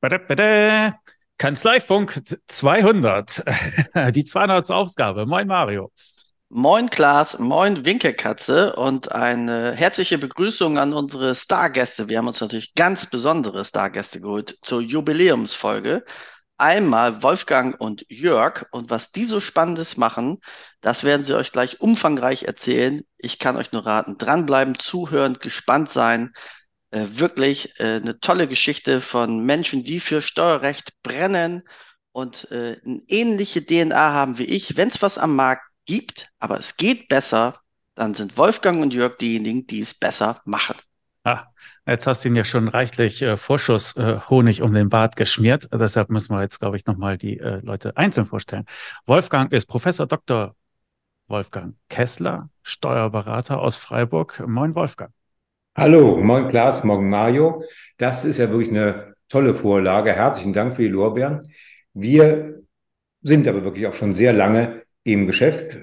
Bada, bada. Kanzleifunk 200, die 200. Ausgabe. Moin Mario. Moin Klaas, moin Winkelkatze und eine herzliche Begrüßung an unsere Stargäste. Wir haben uns natürlich ganz besondere Stargäste geholt zur Jubiläumsfolge. Einmal Wolfgang und Jörg und was die so Spannendes machen, das werden sie euch gleich umfangreich erzählen. Ich kann euch nur raten, dranbleiben, zuhören, gespannt sein. Äh, wirklich äh, eine tolle Geschichte von Menschen, die für Steuerrecht brennen und äh, eine ähnliche DNA haben wie ich. Wenn es was am Markt gibt, aber es geht besser, dann sind Wolfgang und Jörg diejenigen, die es besser machen. Ah, jetzt hast du ihn ja schon reichlich äh, Vorschuss äh, Honig um den Bart geschmiert. Deshalb müssen wir jetzt, glaube ich, nochmal die äh, Leute einzeln vorstellen. Wolfgang ist Professor Dr. Wolfgang Kessler, Steuerberater aus Freiburg. Moin, Wolfgang. Hallo, moin Klaas, morgen Mario. Das ist ja wirklich eine tolle Vorlage. Herzlichen Dank für die Lorbeeren. Wir sind aber wirklich auch schon sehr lange im Geschäft.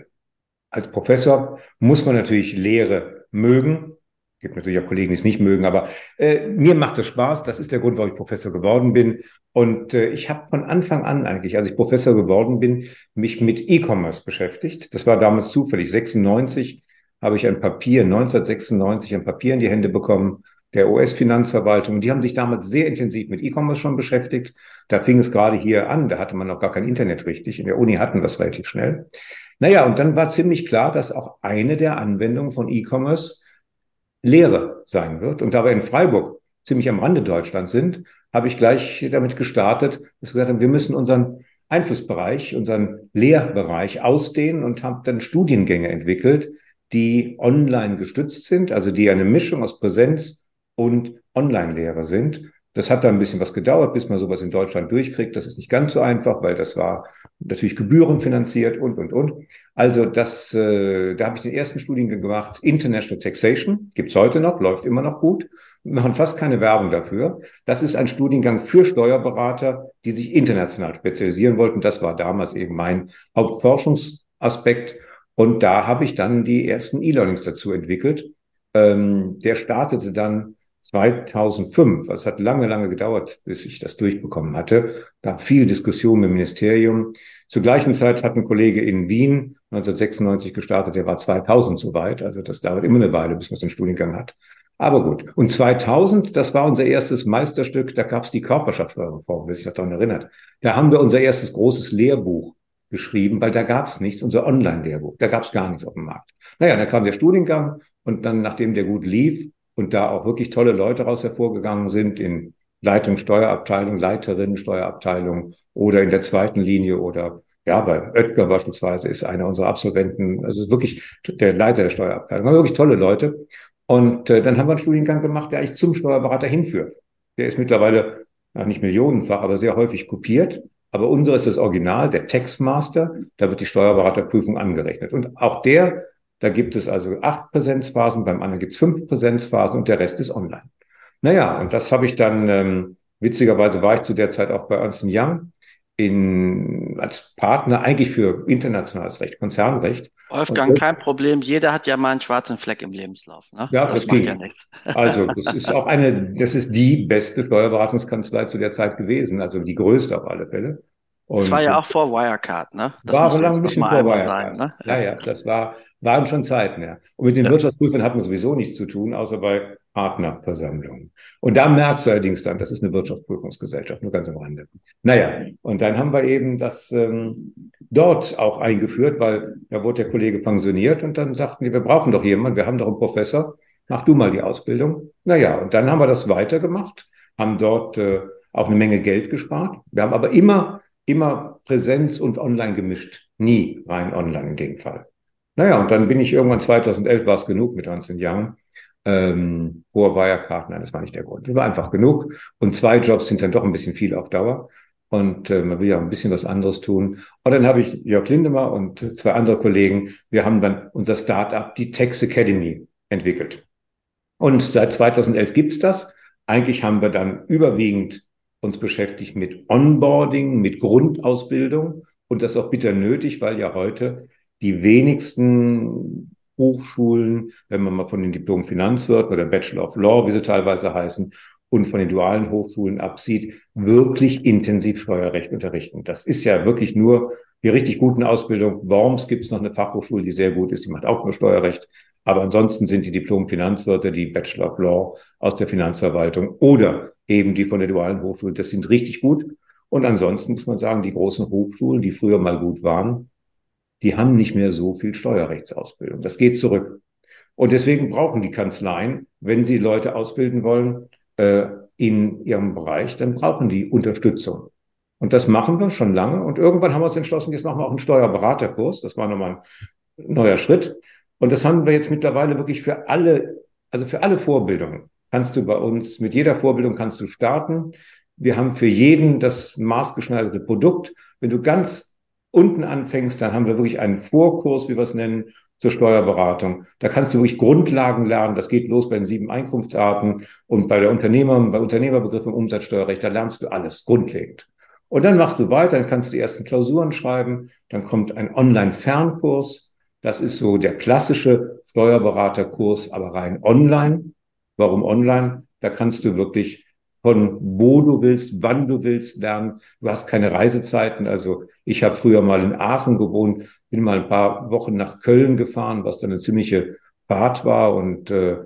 Als Professor muss man natürlich Lehre mögen. Es gibt natürlich auch Kollegen, die es nicht mögen, aber äh, mir macht es Spaß. Das ist der Grund, warum ich Professor geworden bin. Und äh, ich habe von Anfang an eigentlich, als ich Professor geworden bin, mich mit E-Commerce beschäftigt. Das war damals zufällig 96 habe ich ein Papier, 1996 ein Papier in die Hände bekommen, der US-Finanzverwaltung. Die haben sich damals sehr intensiv mit E-Commerce schon beschäftigt. Da fing es gerade hier an, da hatte man noch gar kein Internet richtig. In der Uni hatten wir es relativ schnell. Naja, und dann war ziemlich klar, dass auch eine der Anwendungen von E-Commerce Lehre sein wird. Und da wir in Freiburg ziemlich am Rande Deutschlands sind, habe ich gleich damit gestartet, dass wir gesagt haben, wir müssen unseren Einflussbereich, unseren Lehrbereich ausdehnen und haben dann Studiengänge entwickelt, die online gestützt sind, also die eine Mischung aus Präsenz und Online-Lehre sind. Das hat da ein bisschen was gedauert, bis man sowas in Deutschland durchkriegt. Das ist nicht ganz so einfach, weil das war natürlich gebührenfinanziert und, und, und. Also das, äh, da habe ich den ersten Studiengang gemacht, International Taxation, gibt's heute noch, läuft immer noch gut. Wir machen fast keine Werbung dafür. Das ist ein Studiengang für Steuerberater, die sich international spezialisieren wollten. Das war damals eben mein Hauptforschungsaspekt. Und da habe ich dann die ersten E-Learnings dazu entwickelt. Ähm, der startete dann 2005. Also es hat lange, lange gedauert, bis ich das durchbekommen hatte. Da gab viel Diskussion im Ministerium. Zur gleichen Zeit hat ein Kollege in Wien 1996 gestartet, der war 2000 soweit. Also das dauert immer eine Weile, bis man den Studiengang hat. Aber gut. Und 2000, das war unser erstes Meisterstück, da gab es die Körperschaftsteuerreform, wer sich daran erinnert. Da haben wir unser erstes großes Lehrbuch geschrieben, weil da gab es nichts, unser Online-Lehrbuch, da gab es gar nichts auf dem Markt. Naja, dann kam der Studiengang und dann, nachdem der gut lief und da auch wirklich tolle Leute raus hervorgegangen sind in Leitung Steuerabteilung, Leiterin Steuerabteilung oder in der zweiten Linie oder ja, bei Oetker beispielsweise ist einer unserer Absolventen, also wirklich der Leiter der Steuerabteilung, wirklich tolle Leute. Und äh, dann haben wir einen Studiengang gemacht, der eigentlich zum Steuerberater hinführt. Der ist mittlerweile ja, nicht millionenfach, aber sehr häufig kopiert. Aber unser ist das Original, der Textmaster. Da wird die Steuerberaterprüfung angerechnet. Und auch der, da gibt es also acht Präsenzphasen, beim anderen gibt es fünf Präsenzphasen und der Rest ist online. Naja, und das habe ich dann, ähm, witzigerweise war ich zu der Zeit auch bei Ernst Young in, als Partner eigentlich für internationales Recht, Konzernrecht. Wolfgang, und, kein Problem. Jeder hat ja mal einen schwarzen Fleck im Lebenslauf. Ne? Ja, das, das ging. ja nichts. Also, das ist auch eine, das ist die beste Steuerberatungskanzlei zu der Zeit gewesen, also die größte auf alle Fälle. Und das war ja auch vor Wirecard, ne? Das war lange ein bisschen vor Wirecard. Sein, ne? Ja, ja, das war, waren schon Zeiten, ja. Und mit den ja. Wirtschaftsprüfern hat man sowieso nichts zu tun, außer bei Partnerversammlungen. Und da merkst du allerdings dann, das ist eine Wirtschaftsprüfungsgesellschaft, nur ganz am Rande. Naja, und dann haben wir eben das ähm, dort auch eingeführt, weil da wurde der Kollege pensioniert und dann sagten die, wir brauchen doch jemanden, wir haben doch einen Professor, mach du mal die Ausbildung. Naja, und dann haben wir das weitergemacht, haben dort äh, auch eine Menge Geld gespart. Wir haben aber immer, immer Präsenz und Online gemischt, nie rein online in dem Fall. Naja, und dann bin ich irgendwann 2011, war es genug mit 19 Jahren, ähm, hoher Wirecard, nein, das war nicht der Grund. Das war einfach genug. Und zwei Jobs sind dann doch ein bisschen viel auf Dauer. Und äh, man will ja ein bisschen was anderes tun. Und dann habe ich Jörg Lindemer und zwei andere Kollegen, wir haben dann unser Startup, die Tex Academy, entwickelt. Und seit 2011 gibt's das. Eigentlich haben wir dann überwiegend uns beschäftigt mit Onboarding, mit Grundausbildung. Und das ist auch bitter nötig, weil ja heute die wenigsten Hochschulen, wenn man mal von den Diplom Finanzwirten oder Bachelor of Law, wie sie teilweise heißen, und von den dualen Hochschulen absieht, wirklich intensiv Steuerrecht unterrichten. Das ist ja wirklich nur die richtig guten Ausbildungen. Worms gibt es noch eine Fachhochschule, die sehr gut ist, die macht auch nur Steuerrecht. Aber ansonsten sind die Diplom-Finanzwirte, die Bachelor of Law aus der Finanzverwaltung oder eben die von der dualen Hochschule, das sind richtig gut. Und ansonsten muss man sagen, die großen Hochschulen, die früher mal gut waren, die haben nicht mehr so viel Steuerrechtsausbildung. Das geht zurück. Und deswegen brauchen die Kanzleien, wenn sie Leute ausbilden wollen äh, in ihrem Bereich, dann brauchen die Unterstützung. Und das machen wir schon lange. Und irgendwann haben wir uns entschlossen, jetzt machen wir auch einen Steuerberaterkurs. Das war nochmal ein neuer Schritt. Und das haben wir jetzt mittlerweile wirklich für alle, also für alle Vorbildungen kannst du bei uns, mit jeder Vorbildung kannst du starten. Wir haben für jeden das maßgeschneiderte Produkt. Wenn du ganz unten anfängst, dann haben wir wirklich einen Vorkurs, wie wir es nennen, zur Steuerberatung. Da kannst du wirklich Grundlagen lernen. Das geht los bei den sieben Einkunftsarten und bei der Unternehmer, bei Unternehmerbegriffen im Umsatzsteuerrecht. Da lernst du alles grundlegend. Und dann machst du weiter, dann kannst du die ersten Klausuren schreiben. Dann kommt ein Online-Fernkurs. Das ist so der klassische Steuerberaterkurs, aber rein online. Warum online? Da kannst du wirklich von wo du willst, wann du willst lernen. Du hast keine Reisezeiten. Also ich habe früher mal in Aachen gewohnt, bin mal ein paar Wochen nach Köln gefahren, was dann eine ziemliche Fahrt war. Und äh,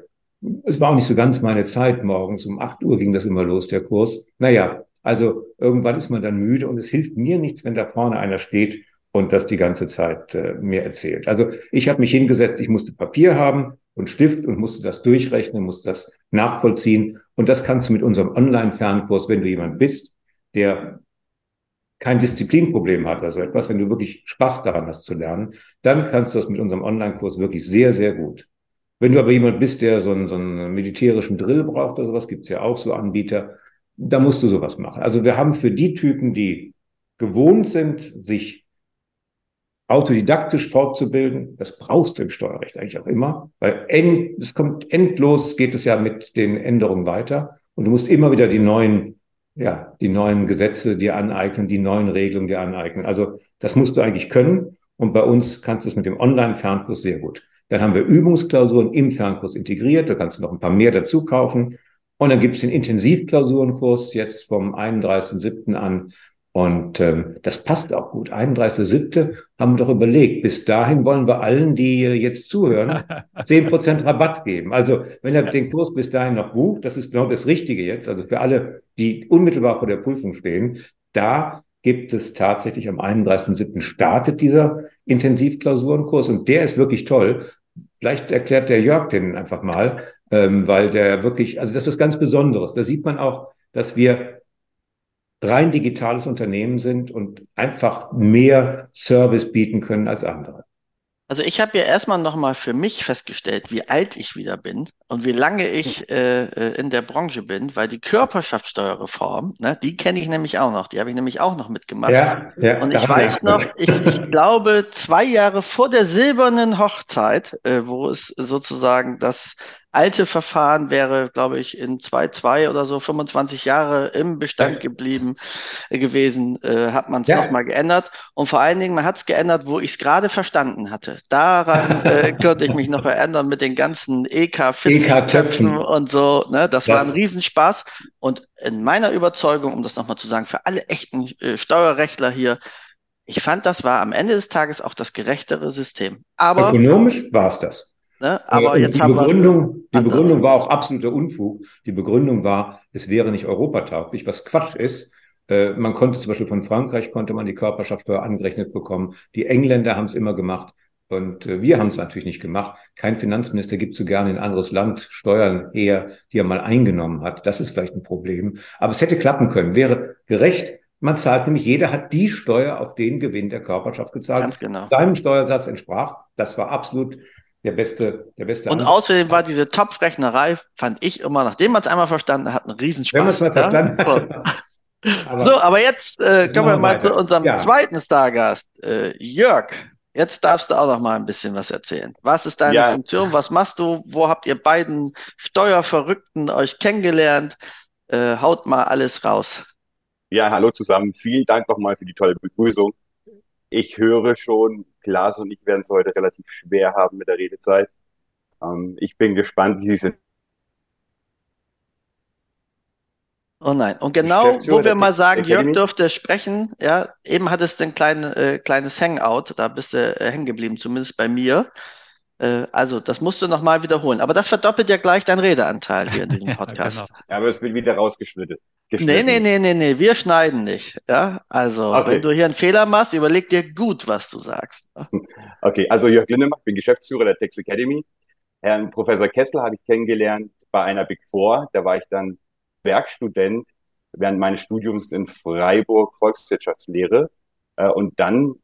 es war auch nicht so ganz meine Zeit. Morgens um acht Uhr ging das immer los, der Kurs. Naja, also irgendwann ist man dann müde und es hilft mir nichts, wenn da vorne einer steht und das die ganze Zeit äh, mir erzählt. Also ich habe mich hingesetzt, ich musste Papier haben und Stift und musste das durchrechnen, musste das nachvollziehen. Und das kannst du mit unserem Online-Fernkurs, wenn du jemand bist, der kein Disziplinproblem hat, also etwas, wenn du wirklich Spaß daran hast zu lernen, dann kannst du das mit unserem Online-Kurs wirklich sehr, sehr gut. Wenn du aber jemand bist, der so einen, so einen militärischen Drill braucht oder sowas, gibt's ja auch so Anbieter, da musst du sowas machen. Also wir haben für die Typen, die gewohnt sind, sich autodidaktisch fortzubilden. Das brauchst du im Steuerrecht eigentlich auch immer, weil es kommt endlos, geht es ja mit den Änderungen weiter und du musst immer wieder die neuen, ja, die neuen Gesetze dir aneignen, die neuen Regelungen dir aneignen. Also das musst du eigentlich können und bei uns kannst du es mit dem Online-Fernkurs sehr gut. Dann haben wir Übungsklausuren im Fernkurs integriert, da kannst du noch ein paar mehr dazu kaufen. Und dann gibt es den Intensivklausurenkurs jetzt vom 31.07. an, und ähm, das passt auch gut. 31.7. haben wir doch überlegt, bis dahin wollen wir allen, die jetzt zuhören, zehn Prozent Rabatt geben. Also wenn er den Kurs bis dahin noch bucht, das ist genau das Richtige jetzt, also für alle, die unmittelbar vor der Prüfung stehen, da gibt es tatsächlich am 31.7. startet dieser Intensivklausurenkurs und der ist wirklich toll. Vielleicht erklärt der Jörg den einfach mal, ähm, weil der wirklich, also das ist was ganz Besonderes. Da sieht man auch, dass wir rein digitales Unternehmen sind und einfach mehr Service bieten können als andere. Also ich habe ja erstmal nochmal für mich festgestellt, wie alt ich wieder bin und wie lange ich äh, äh, in der Branche bin, weil die Körperschaftssteuerreform, ne, die kenne ich nämlich auch noch, die habe ich nämlich auch noch mitgemacht. Ja, ja, und ich weiß noch, ich, ich, glaube, zwei Jahre vor der silbernen Hochzeit, äh, wo es sozusagen das alte Verfahren wäre, glaube ich, in zwei, zwei oder so 25 Jahre im Bestand ja. geblieben äh, gewesen, äh, hat man es ja. nochmal geändert. Und vor allen Dingen, man hat es geändert, wo ich es gerade verstanden hatte. Daran äh, könnte ich mich noch erinnern mit den ganzen EK-Töpfen EK und so. Ne? Das ja. war ein Riesenspaß. Und in meiner Überzeugung, um das nochmal zu sagen, für alle echten äh, Steuerrechtler hier, ich fand, das war am Ende des Tages auch das gerechtere System. Aber ökonomisch war es das. Ne? Aber äh, jetzt die haben Begründung, die Begründung war auch absoluter Unfug. Die Begründung war, es wäre nicht europatauglich, was Quatsch ist. Äh, man konnte zum Beispiel von Frankreich konnte man die Körperschaftssteuer angerechnet bekommen. Die Engländer haben es immer gemacht. Und äh, wir haben es natürlich nicht gemacht. Kein Finanzminister gibt so gerne in ein anderes Land Steuern her, die er mal eingenommen hat. Das ist vielleicht ein Problem. Aber es hätte klappen können, wäre gerecht. Man zahlt nämlich, jeder hat die Steuer auf den Gewinn der Körperschaft gezahlt. Ganz genau. Seinem Steuersatz entsprach. Das war absolut der beste, der beste. Und außerdem war diese Topfrechnerei, fand ich immer, nachdem man es einmal verstanden hat, ein Riesenspaß. Wenn man es mal verstanden hat. aber so, aber jetzt äh, kommen wir mal weiter. zu unserem ja. zweiten Stargast, äh, Jörg. Jetzt darfst du auch noch mal ein bisschen was erzählen. Was ist deine ja. Funktion? Was machst du? Wo habt ihr beiden Steuerverrückten euch kennengelernt? Äh, haut mal alles raus. Ja, hallo zusammen. Vielen Dank nochmal für die tolle Begrüßung. Ich höre schon, Klaas und ich werden es heute relativ schwer haben mit der Redezeit. Ähm, ich bin gespannt, wie Sie es Oh nein. Und genau, wo wir mal sagen, Jörg dürfte sprechen, ja, eben hat es ein klein, äh, kleines Hangout, da bist du äh, hängen geblieben, zumindest bei mir. Äh, also, das musst du nochmal wiederholen. Aber das verdoppelt ja gleich deinen Redeanteil hier in diesem Podcast. ja, genau. ja, aber es wird wieder rausgeschnitten. Nee, nee, nee, nee, nee, wir schneiden nicht. Ja, also, okay. wenn du hier einen Fehler machst, überleg dir gut, was du sagst. Okay, also Jörg Lindemann, bin Geschäftsführer der Tex Academy. Herrn Professor Kessler habe ich kennengelernt bei einer Big Four. Da war ich dann Werkstudent während meines Studiums in Freiburg Volkswirtschaftslehre. Äh, und dann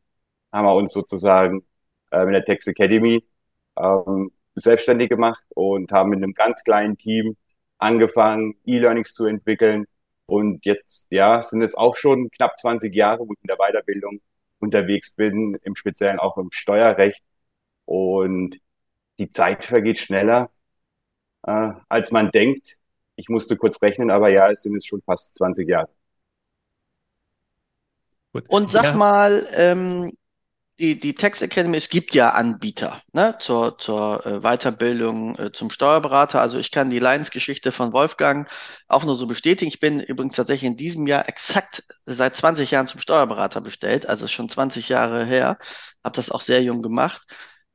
haben wir uns sozusagen äh, mit der Tex Academy ähm, selbstständig gemacht und haben mit einem ganz kleinen Team angefangen, E-Learnings zu entwickeln. Und jetzt, ja, sind es auch schon knapp 20 Jahre, wo ich in der Weiterbildung unterwegs bin, im Speziellen auch im Steuerrecht. Und die Zeit vergeht schneller, äh, als man denkt. Ich musste kurz rechnen, aber ja, es sind jetzt schon fast 20 Jahre. Und sag ja. mal, ähm, die, die Tax Academy, es gibt ja Anbieter ne, zur, zur äh, Weiterbildung äh, zum Steuerberater. Also ich kann die Leidensgeschichte von Wolfgang auch nur so bestätigen. Ich bin übrigens tatsächlich in diesem Jahr exakt seit 20 Jahren zum Steuerberater bestellt, also schon 20 Jahre her. Habe das auch sehr jung gemacht.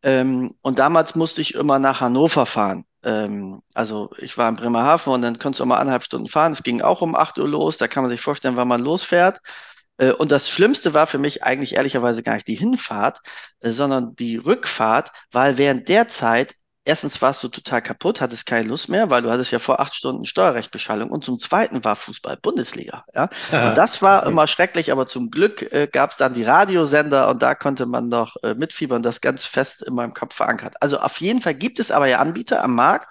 Ähm, und damals musste ich immer nach Hannover fahren. Ähm, also ich war in Bremerhaven und dann konntest du mal anderthalb Stunden fahren. Es ging auch um 8 Uhr los. Da kann man sich vorstellen, wann man losfährt. Äh, und das Schlimmste war für mich eigentlich ehrlicherweise gar nicht die Hinfahrt, äh, sondern die Rückfahrt, weil während der Zeit Erstens warst du total kaputt, hattest keine Lust mehr, weil du hattest ja vor acht Stunden Steuerrechtbeschallung und zum Zweiten war Fußball Bundesliga. Ja? Und das war immer schrecklich, aber zum Glück äh, gab es dann die Radiosender und da konnte man noch äh, mitfiebern, das ganz fest in meinem Kopf verankert. Also auf jeden Fall gibt es aber ja Anbieter am Markt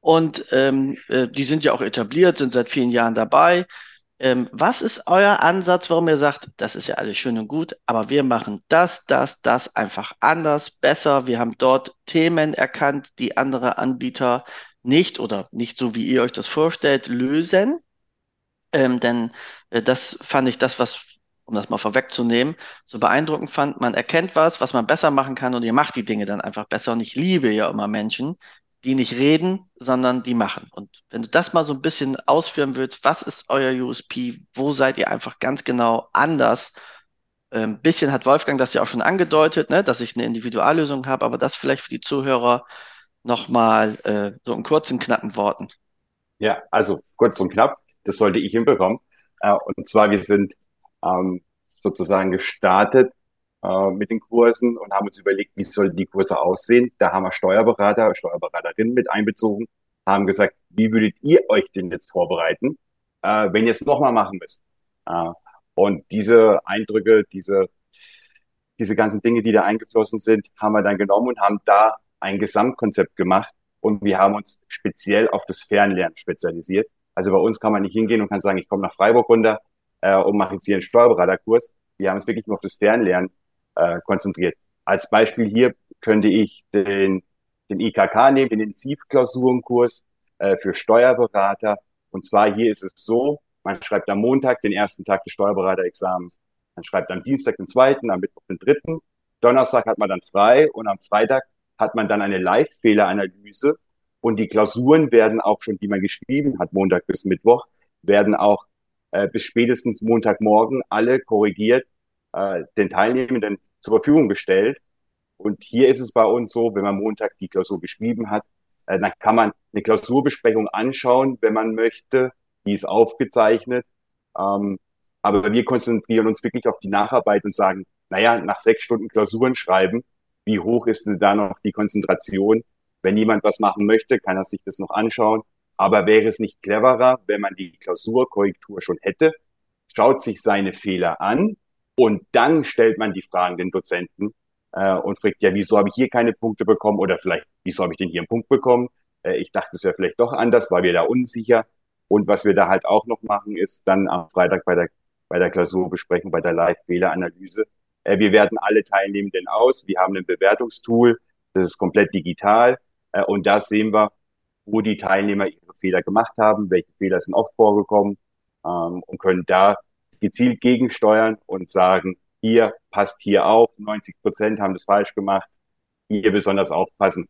und ähm, äh, die sind ja auch etabliert, sind seit vielen Jahren dabei. Ähm, was ist euer Ansatz, warum ihr sagt, das ist ja alles schön und gut, aber wir machen das, das, das einfach anders, besser. Wir haben dort Themen erkannt, die andere Anbieter nicht oder nicht so, wie ihr euch das vorstellt, lösen. Ähm, denn äh, das fand ich das, was, um das mal vorwegzunehmen, so beeindruckend fand. Man erkennt was, was man besser machen kann und ihr macht die Dinge dann einfach besser. Und ich liebe ja immer Menschen, die nicht reden, sondern die machen. Und wenn du das mal so ein bisschen ausführen willst, was ist euer USP? Wo seid ihr einfach ganz genau anders? Ein ähm, bisschen hat Wolfgang das ja auch schon angedeutet, ne, dass ich eine Individuallösung habe, aber das vielleicht für die Zuhörer nochmal äh, so in kurzen, knappen Worten. Ja, also kurz und knapp, das sollte ich hinbekommen. Äh, und zwar, wir sind ähm, sozusagen gestartet äh, mit den Kursen und haben uns überlegt, wie sollten die Kurse aussehen. Da haben wir Steuerberater, Steuerberaterinnen mit einbezogen, haben gesagt, wie würdet ihr euch denn jetzt vorbereiten, äh, wenn ihr es nochmal machen müsst. Äh, und diese Eindrücke, diese, diese ganzen Dinge, die da eingeflossen sind, haben wir dann genommen und haben da ein Gesamtkonzept gemacht. Und wir haben uns speziell auf das Fernlernen spezialisiert. Also bei uns kann man nicht hingehen und kann sagen, ich komme nach Freiburg runter äh, und mache jetzt hier einen Steuerberaterkurs. Wir haben es wirklich nur auf das Fernlernen äh, konzentriert. Als Beispiel hier könnte ich den, den IKK nehmen, den Intensivklausurenkurs äh, für Steuerberater. Und zwar hier ist es so, man schreibt am Montag den ersten Tag des Steuerberaterexamens. Man schreibt am Dienstag den zweiten, am Mittwoch den dritten. Donnerstag hat man dann frei und am Freitag hat man dann eine Live-Fehleranalyse. Und die Klausuren werden auch schon, die man geschrieben hat, Montag bis Mittwoch, werden auch äh, bis spätestens Montagmorgen alle korrigiert äh, den Teilnehmenden zur Verfügung gestellt. Und hier ist es bei uns so, wenn man Montag die Klausur geschrieben hat, äh, dann kann man eine Klausurbesprechung anschauen, wenn man möchte. Die ist aufgezeichnet. Ähm, aber wir konzentrieren uns wirklich auf die Nacharbeit und sagen, naja, nach sechs Stunden Klausuren schreiben, wie hoch ist denn da noch die Konzentration? Wenn jemand was machen möchte, kann er sich das noch anschauen. Aber wäre es nicht cleverer, wenn man die Klausurkorrektur schon hätte, schaut sich seine Fehler an und dann stellt man die Fragen den Dozenten äh, und fragt, ja, wieso habe ich hier keine Punkte bekommen oder vielleicht, wieso habe ich denn hier einen Punkt bekommen? Äh, ich dachte, es wäre vielleicht doch anders, war wir da unsicher. Und was wir da halt auch noch machen, ist dann am Freitag bei der, bei der Klausurbesprechung, bei der Live-Fehleranalyse. Äh, wir werten alle Teilnehmenden aus. Wir haben ein Bewertungstool, das ist komplett digital. Äh, und da sehen wir, wo die Teilnehmer ihre Fehler gemacht haben, welche Fehler sind oft vorgekommen ähm, und können da gezielt gegensteuern und sagen, hier passt hier auf, 90 Prozent haben das falsch gemacht, hier besonders aufpassen.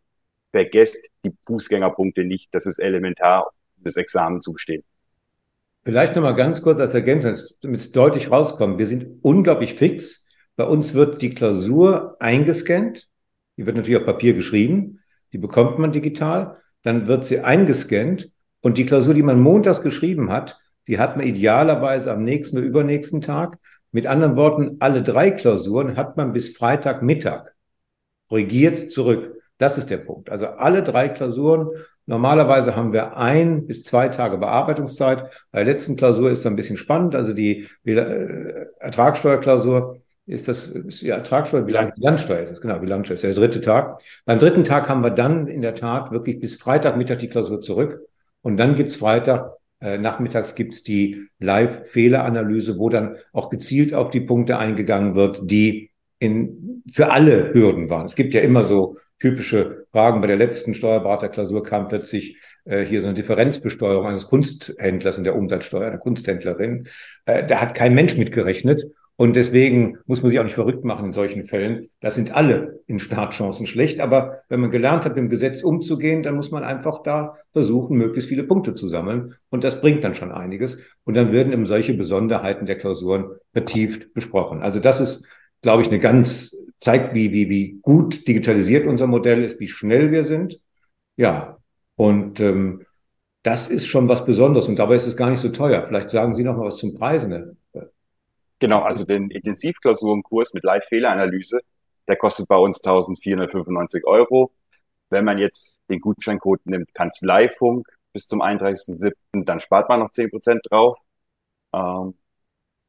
Vergesst die Fußgängerpunkte nicht, das ist elementar, um das Examen zu bestehen. Vielleicht nochmal ganz kurz als Ergänzung, damit es deutlich rauskommt. Wir sind unglaublich fix. Bei uns wird die Klausur eingescannt. Die wird natürlich auf Papier geschrieben. Die bekommt man digital. Dann wird sie eingescannt. Und die Klausur, die man montags geschrieben hat, die hat man idealerweise am nächsten oder übernächsten Tag. Mit anderen Worten, alle drei Klausuren hat man bis Freitagmittag korrigiert zurück. Das ist der Punkt. Also alle drei Klausuren. Normalerweise haben wir ein bis zwei Tage Bearbeitungszeit. Bei der letzten Klausur ist da ein bisschen spannend. Also die äh, Ertragssteuerklausur ist das, ist die Ertragssteuer, Bilanz, Bilanzsteuer ist es, genau, Bilanzsteuer ist der dritte Tag. Beim dritten Tag haben wir dann in der Tat wirklich bis Freitagmittag die Klausur zurück. Und dann gibt's Freitag äh, nachmittags gibt's die Live-Fehleranalyse, wo dann auch gezielt auf die Punkte eingegangen wird, die in, für alle Hürden waren. Es gibt ja immer so typische Fragen. Bei der letzten Steuerberaterklausur kam plötzlich äh, hier so eine Differenzbesteuerung eines Kunsthändlers in der Umsatzsteuer, einer Kunsthändlerin. Äh, da hat kein Mensch mitgerechnet. Und deswegen muss man sich auch nicht verrückt machen in solchen Fällen. Das sind alle in Startchancen schlecht. Aber wenn man gelernt hat, mit dem Gesetz umzugehen, dann muss man einfach da versuchen, möglichst viele Punkte zu sammeln. Und das bringt dann schon einiges. Und dann werden eben solche Besonderheiten der Klausuren vertieft besprochen. Also das ist, glaube ich, eine ganz, zeigt, wie, wie, wie gut digitalisiert unser Modell ist, wie schnell wir sind. Ja. Und, ähm, das ist schon was Besonderes und dabei ist es gar nicht so teuer. Vielleicht sagen Sie noch mal was zum Preisen. Ne? Genau, also den Intensivklausurenkurs mit Live-Fehleranalyse, der kostet bei uns 1495 Euro. Wenn man jetzt den Gutscheincode nimmt, Kanzleifunk bis zum 31.07., dann spart man noch 10% drauf. Ähm,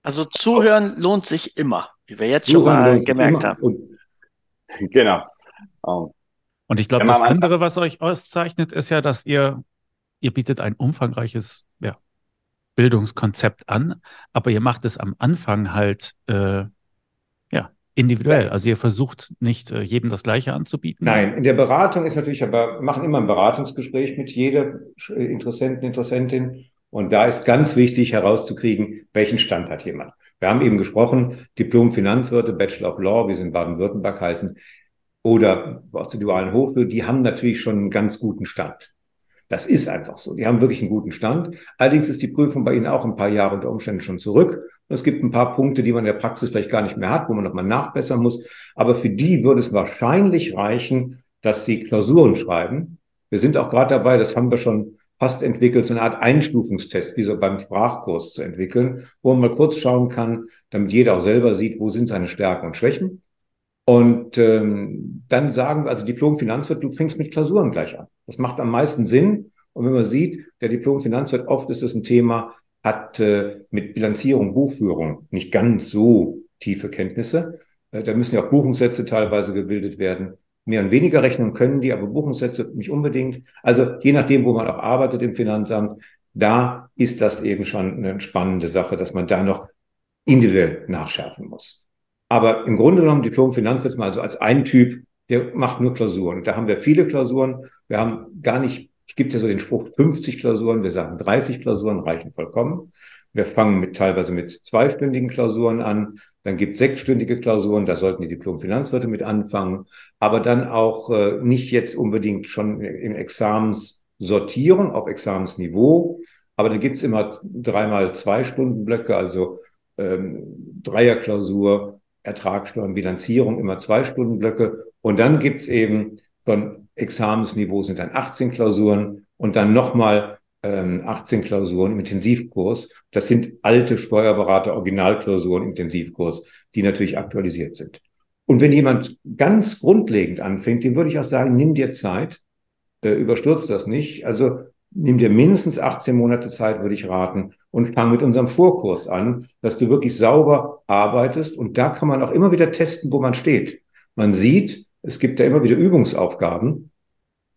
also zuhören auch, lohnt sich immer, wie wir jetzt schon mal gemerkt haben. Und, genau. Ähm, und ich glaube, das andere, was euch auszeichnet, ist ja, dass ihr, ihr bietet ein umfangreiches ja, Bildungskonzept an, aber ihr macht es am Anfang halt äh, ja individuell. Also ihr versucht nicht äh, jedem das Gleiche anzubieten. Nein, in der Beratung ist natürlich, aber wir machen immer ein Beratungsgespräch mit jeder Interessenten, Interessentin. Und da ist ganz wichtig herauszukriegen, welchen Stand hat jemand. Wir haben eben gesprochen, Diplom Finanzwirte, Bachelor of Law, wie sie in Baden-Württemberg heißen, oder auch zur dualen Hochschule, die haben natürlich schon einen ganz guten Stand. Das ist einfach so. Die haben wirklich einen guten Stand. Allerdings ist die Prüfung bei Ihnen auch ein paar Jahre unter Umständen schon zurück. Es gibt ein paar Punkte, die man in der Praxis vielleicht gar nicht mehr hat, wo man nochmal nachbessern muss. Aber für die würde es wahrscheinlich reichen, dass Sie Klausuren schreiben. Wir sind auch gerade dabei, das haben wir schon fast entwickelt, so eine Art Einstufungstest, wie so beim Sprachkurs zu entwickeln, wo man mal kurz schauen kann, damit jeder auch selber sieht, wo sind seine Stärken und Schwächen. Und ähm, dann sagen wir, also Diplom-Finanzwirt, du fängst mit Klausuren gleich an. Das macht am meisten Sinn. Und wenn man sieht, der Diplom-Finanzwirt, oft ist das ein Thema, hat äh, mit Bilanzierung, Buchführung nicht ganz so tiefe Kenntnisse. Äh, da müssen ja auch Buchungssätze teilweise gebildet werden. Mehr und weniger rechnen können die, aber Buchungssätze nicht unbedingt. Also je nachdem, wo man auch arbeitet im Finanzamt, da ist das eben schon eine spannende Sache, dass man da noch individuell nachschärfen muss. Aber im Grunde genommen Diplom Finanzwirt mal so als ein Typ, der macht nur Klausuren. Da haben wir viele Klausuren. Wir haben gar nicht, es gibt ja so den Spruch 50 Klausuren, wir sagen 30 Klausuren reichen vollkommen. Wir fangen mit teilweise mit zweistündigen Klausuren an. Dann gibt es sechsstündige Klausuren, da sollten die Diplom-Finanzwirte mit anfangen. Aber dann auch äh, nicht jetzt unbedingt schon im Examenssortierung auf Examensniveau. Aber da gibt es immer dreimal zwei Stunden Blöcke, also ähm, Dreierklausur, Ertragssteuern, Bilanzierung, immer zwei Stunden Blöcke. Und dann gibt's eben von Examensniveau sind dann 18 Klausuren und dann nochmal ähm, 18 Klausuren im Intensivkurs. Das sind alte Steuerberater Originalklausuren im Intensivkurs, die natürlich aktualisiert sind. Und wenn jemand ganz grundlegend anfängt, dem würde ich auch sagen, nimm dir Zeit, äh, überstürzt das nicht. Also nimm dir mindestens 18 Monate Zeit, würde ich raten, und fang mit unserem Vorkurs an, dass du wirklich sauber arbeitest. Und da kann man auch immer wieder testen, wo man steht. Man sieht, es gibt da immer wieder Übungsaufgaben.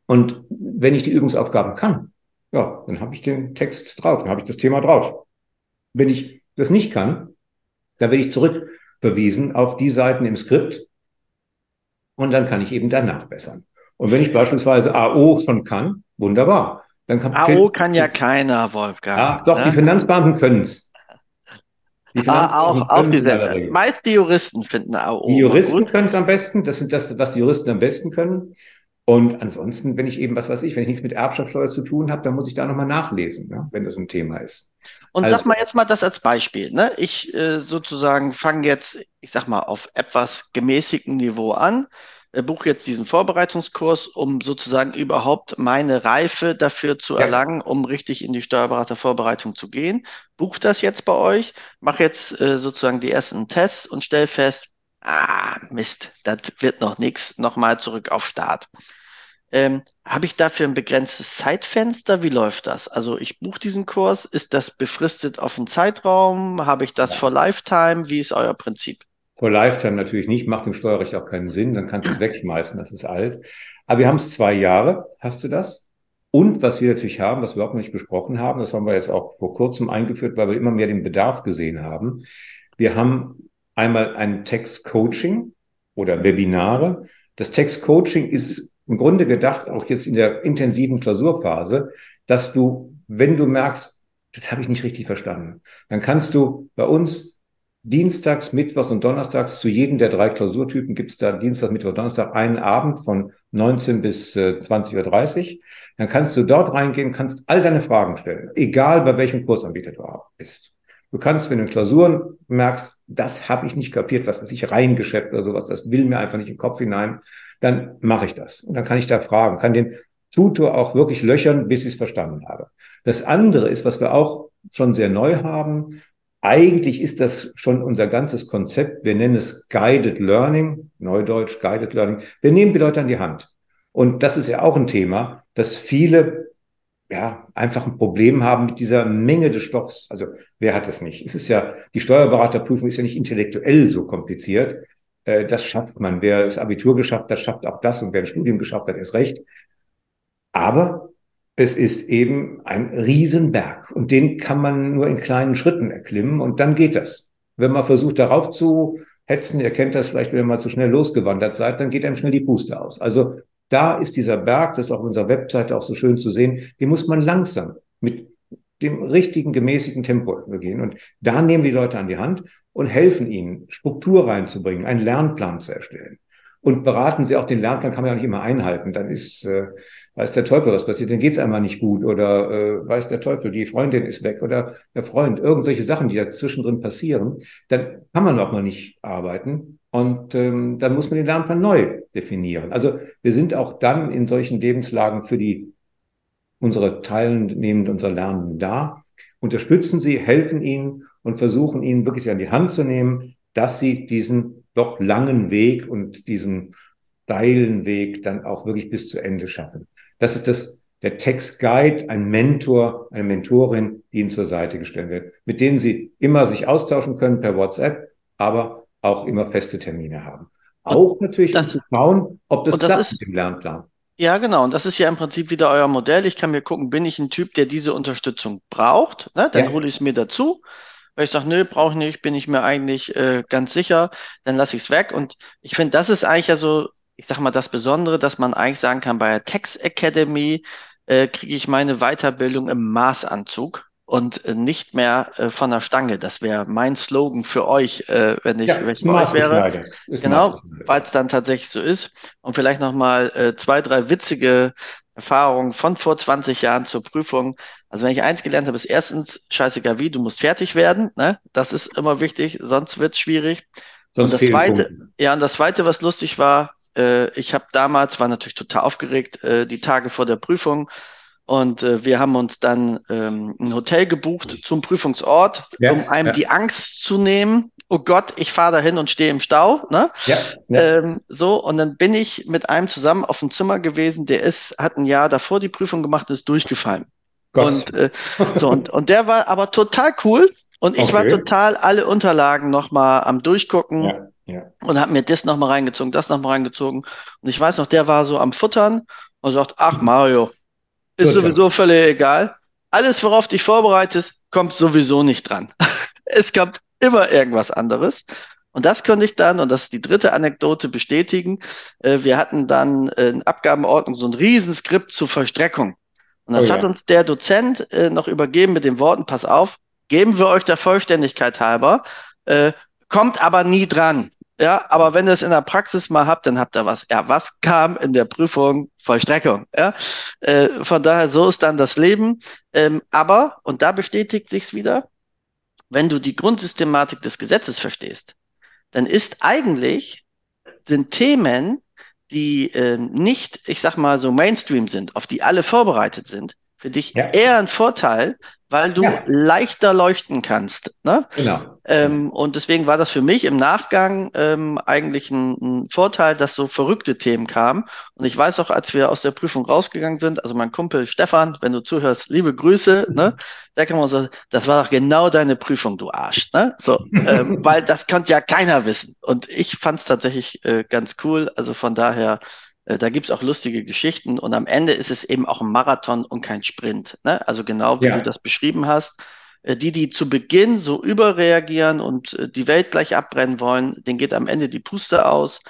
Und wenn ich die Übungsaufgaben kann, ja, dann habe ich den Text drauf, dann habe ich das Thema drauf. Wenn ich das nicht kann, dann werde ich zurückverwiesen auf die Seiten im Skript und dann kann ich eben danach bessern. Und wenn ich beispielsweise AO schon kann, wunderbar. Dann kann, AO kann ja keiner, Wolfgang. Ja, doch, ne? die Finanzbeamten können es. Ah, auch, auch die Sender. Meist die Juristen finden AO. Die Juristen können es am besten. Das sind das, was die Juristen am besten können. Und ansonsten, wenn ich eben, was weiß ich, wenn ich nichts mit Erbschaftssteuer zu tun habe, dann muss ich da nochmal nachlesen, ne, wenn das ein Thema ist. Und also, sag mal jetzt mal das als Beispiel. Ne? Ich äh, sozusagen fange jetzt, ich sag mal, auf etwas gemäßigtem Niveau an, äh, buche jetzt diesen Vorbereitungskurs, um sozusagen überhaupt meine Reife dafür zu ja. erlangen, um richtig in die Steuerberatervorbereitung zu gehen. Buche das jetzt bei euch, mache jetzt äh, sozusagen die ersten Tests und stell fest, ah, Mist, das wird noch nichts, nochmal zurück auf Start. Ähm, Habe ich dafür ein begrenztes Zeitfenster? Wie läuft das? Also ich buche diesen Kurs, ist das befristet auf einen Zeitraum? Habe ich das ja. for Lifetime? Wie ist euer Prinzip? For Lifetime natürlich nicht, macht im Steuerrecht auch keinen Sinn, dann kannst du es wegschmeißen, das ist alt. Aber wir haben es zwei Jahre, hast du das? Und was wir natürlich haben, was wir überhaupt noch nicht besprochen haben, das haben wir jetzt auch vor kurzem eingeführt, weil wir immer mehr den Bedarf gesehen haben. Wir haben einmal ein Text-Coaching oder Webinare. Das Text-Coaching ist im Grunde gedacht, auch jetzt in der intensiven Klausurphase, dass du, wenn du merkst, das habe ich nicht richtig verstanden, dann kannst du bei uns Dienstags, Mittwochs und Donnerstags zu jedem der drei Klausurtypen gibt es da Dienstag, Mittwoch, Donnerstag einen Abend von 19 bis äh, 20.30 Uhr. Dann kannst du dort reingehen, kannst all deine Fragen stellen, egal bei welchem Kursanbieter du bist. Du kannst, wenn du in Klausuren merkst, das habe ich nicht kapiert, was weiß ich, reingeschäft oder sowas, das will mir einfach nicht in den Kopf hinein, dann mache ich das. Und dann kann ich da fragen, kann den Tutor auch wirklich löchern, bis ich es verstanden habe. Das andere ist, was wir auch schon sehr neu haben, eigentlich ist das schon unser ganzes Konzept. Wir nennen es Guided Learning, Neudeutsch Guided Learning. Wir nehmen die Leute an die Hand. Und das ist ja auch ein Thema, dass viele ja einfach ein Problem haben mit dieser Menge des Stoffs. Also wer hat das nicht? Es ist ja, die Steuerberaterprüfung ist ja nicht intellektuell so kompliziert. Äh, das schafft man. Wer das Abitur geschafft hat, schafft auch das und wer ein Studium geschafft hat, ist recht. Aber es ist eben ein Riesenberg und den kann man nur in kleinen Schritten erklimmen und dann geht das. Wenn man versucht, darauf zu hetzen, ihr kennt das vielleicht, wenn ihr mal zu schnell losgewandert seid, dann geht einem schnell die Puste aus. Also da ist dieser Berg, das ist auf unserer Webseite auch so schön zu sehen, den muss man langsam mit dem richtigen, gemäßigten Tempo begehen. Und da nehmen die Leute an die Hand und helfen ihnen, Struktur reinzubringen, einen Lernplan zu erstellen. Und beraten sie auch den Lernplan, kann man ja nicht immer einhalten. Dann ist, äh, weiß der Teufel, was passiert, dann geht's einmal nicht gut oder äh, weiß der Teufel, die Freundin ist weg oder der Freund, irgendwelche Sachen, die da zwischendrin passieren, dann kann man auch mal nicht arbeiten. Und ähm, dann muss man den Lernplan neu definieren. Also wir sind auch dann in solchen Lebenslagen für die unsere Teilnehmenden, unsere Lernenden da, unterstützen sie, helfen ihnen und versuchen ihnen wirklich an die Hand zu nehmen, dass sie diesen doch langen Weg und diesen steilen Weg dann auch wirklich bis zu Ende schaffen. Das ist das, der Text Guide, ein Mentor, eine Mentorin, die ihnen zur Seite gestellt wird, mit denen sie immer sich austauschen können per WhatsApp, aber auch immer feste Termine haben. Auch natürlich, das, zu schauen, ob das, das klappt ist, mit dem Lernplan. Ja, genau. Und das ist ja im Prinzip wieder euer Modell. Ich kann mir gucken, bin ich ein Typ, der diese Unterstützung braucht? Ne? Dann ja. hole ich es mir dazu. Weil ich sage, nö, brauche ich nicht, bin ich mir eigentlich äh, ganz sicher, dann lasse ich es weg. Und ich finde, das ist eigentlich ja so, ich sage mal, das Besondere, dass man eigentlich sagen kann, bei der Tex Academy äh, kriege ich meine Weiterbildung im Maßanzug und äh, nicht mehr äh, von der Stange. Das wäre mein Slogan für euch, äh, wenn ich, ja, wenn ich bei euch wäre. Genau, weil es dann tatsächlich so ist. Und vielleicht nochmal äh, zwei, drei witzige Erfahrungen von vor 20 Jahren zur Prüfung. Also wenn ich eins gelernt habe, ist erstens, scheißegal wie, du musst fertig werden. Ne? Das ist immer wichtig, sonst wird es schwierig. Sonst und das zweite, Punkte. ja, und das zweite, was lustig war, äh, ich habe damals, war natürlich total aufgeregt, äh, die Tage vor der Prüfung und äh, wir haben uns dann ähm, ein Hotel gebucht zum Prüfungsort, ja, um einem ja. die Angst zu nehmen. Oh Gott, ich fahre dahin und stehe im Stau. Ne? Ja. Ähm, so, und dann bin ich mit einem zusammen auf dem Zimmer gewesen, der ist, hat ein Jahr davor die Prüfung gemacht, ist durchgefallen. Gott. Und, äh, so, und, und der war aber total cool. Und ich okay. war total alle Unterlagen nochmal am Durchgucken. Ja. Ja. Und habe mir das nochmal reingezogen, das nochmal reingezogen. Und ich weiß noch, der war so am Futtern und sagt, ach Mario, ist sowieso völlig egal. Alles, worauf dich vorbereitest, kommt sowieso nicht dran. es kommt immer irgendwas anderes. Und das könnte ich dann, und das ist die dritte Anekdote, bestätigen. Äh, wir hatten dann in Abgabenordnung so ein Riesenskript zur Vollstreckung. Und das oh ja. hat uns der Dozent äh, noch übergeben mit den Worten, pass auf, geben wir euch der Vollständigkeit halber, äh, kommt aber nie dran. Ja, aber wenn ihr es in der Praxis mal habt, dann habt ihr was. Ja, was kam in der Prüfung? Vollstreckung. Ja, äh, von daher so ist dann das Leben. Ähm, aber und da bestätigt sich's wieder, wenn du die Grundsystematik des Gesetzes verstehst, dann ist eigentlich sind Themen, die äh, nicht, ich sag mal so Mainstream sind, auf die alle vorbereitet sind, für dich ja. eher ein Vorteil, weil du ja. leichter leuchten kannst. Ne? Genau. Ähm, und deswegen war das für mich im Nachgang ähm, eigentlich ein, ein, Vorteil, dass so verrückte Themen kamen. Und ich weiß auch, als wir aus der Prüfung rausgegangen sind, also mein Kumpel Stefan, wenn du zuhörst, liebe Grüße, ne? Der kann man so, das war doch genau deine Prüfung, du Arsch. Ne? So, ähm, weil das konnte ja keiner wissen. Und ich fand es tatsächlich äh, ganz cool. Also von daher äh, da gibt's auch lustige Geschichten und am Ende ist es eben auch ein Marathon und kein Sprint. Ne? Also genau wie ja. du das beschrieben hast. Äh, die, die zu Beginn so überreagieren und äh, die Welt gleich abbrennen wollen, denen geht am Ende die Puste aus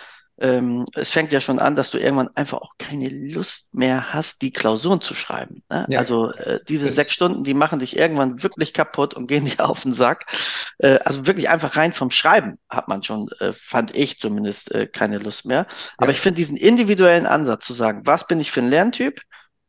ähm, es fängt ja schon an, dass du irgendwann einfach auch keine Lust mehr hast, die Klausuren zu schreiben. Ne? Ja. Also äh, diese das sechs Stunden, die machen dich irgendwann wirklich kaputt und gehen dir auf den Sack. Äh, also wirklich einfach rein vom Schreiben hat man schon, äh, fand ich zumindest, äh, keine Lust mehr. Aber ja. ich finde diesen individuellen Ansatz zu sagen, was bin ich für ein Lerntyp?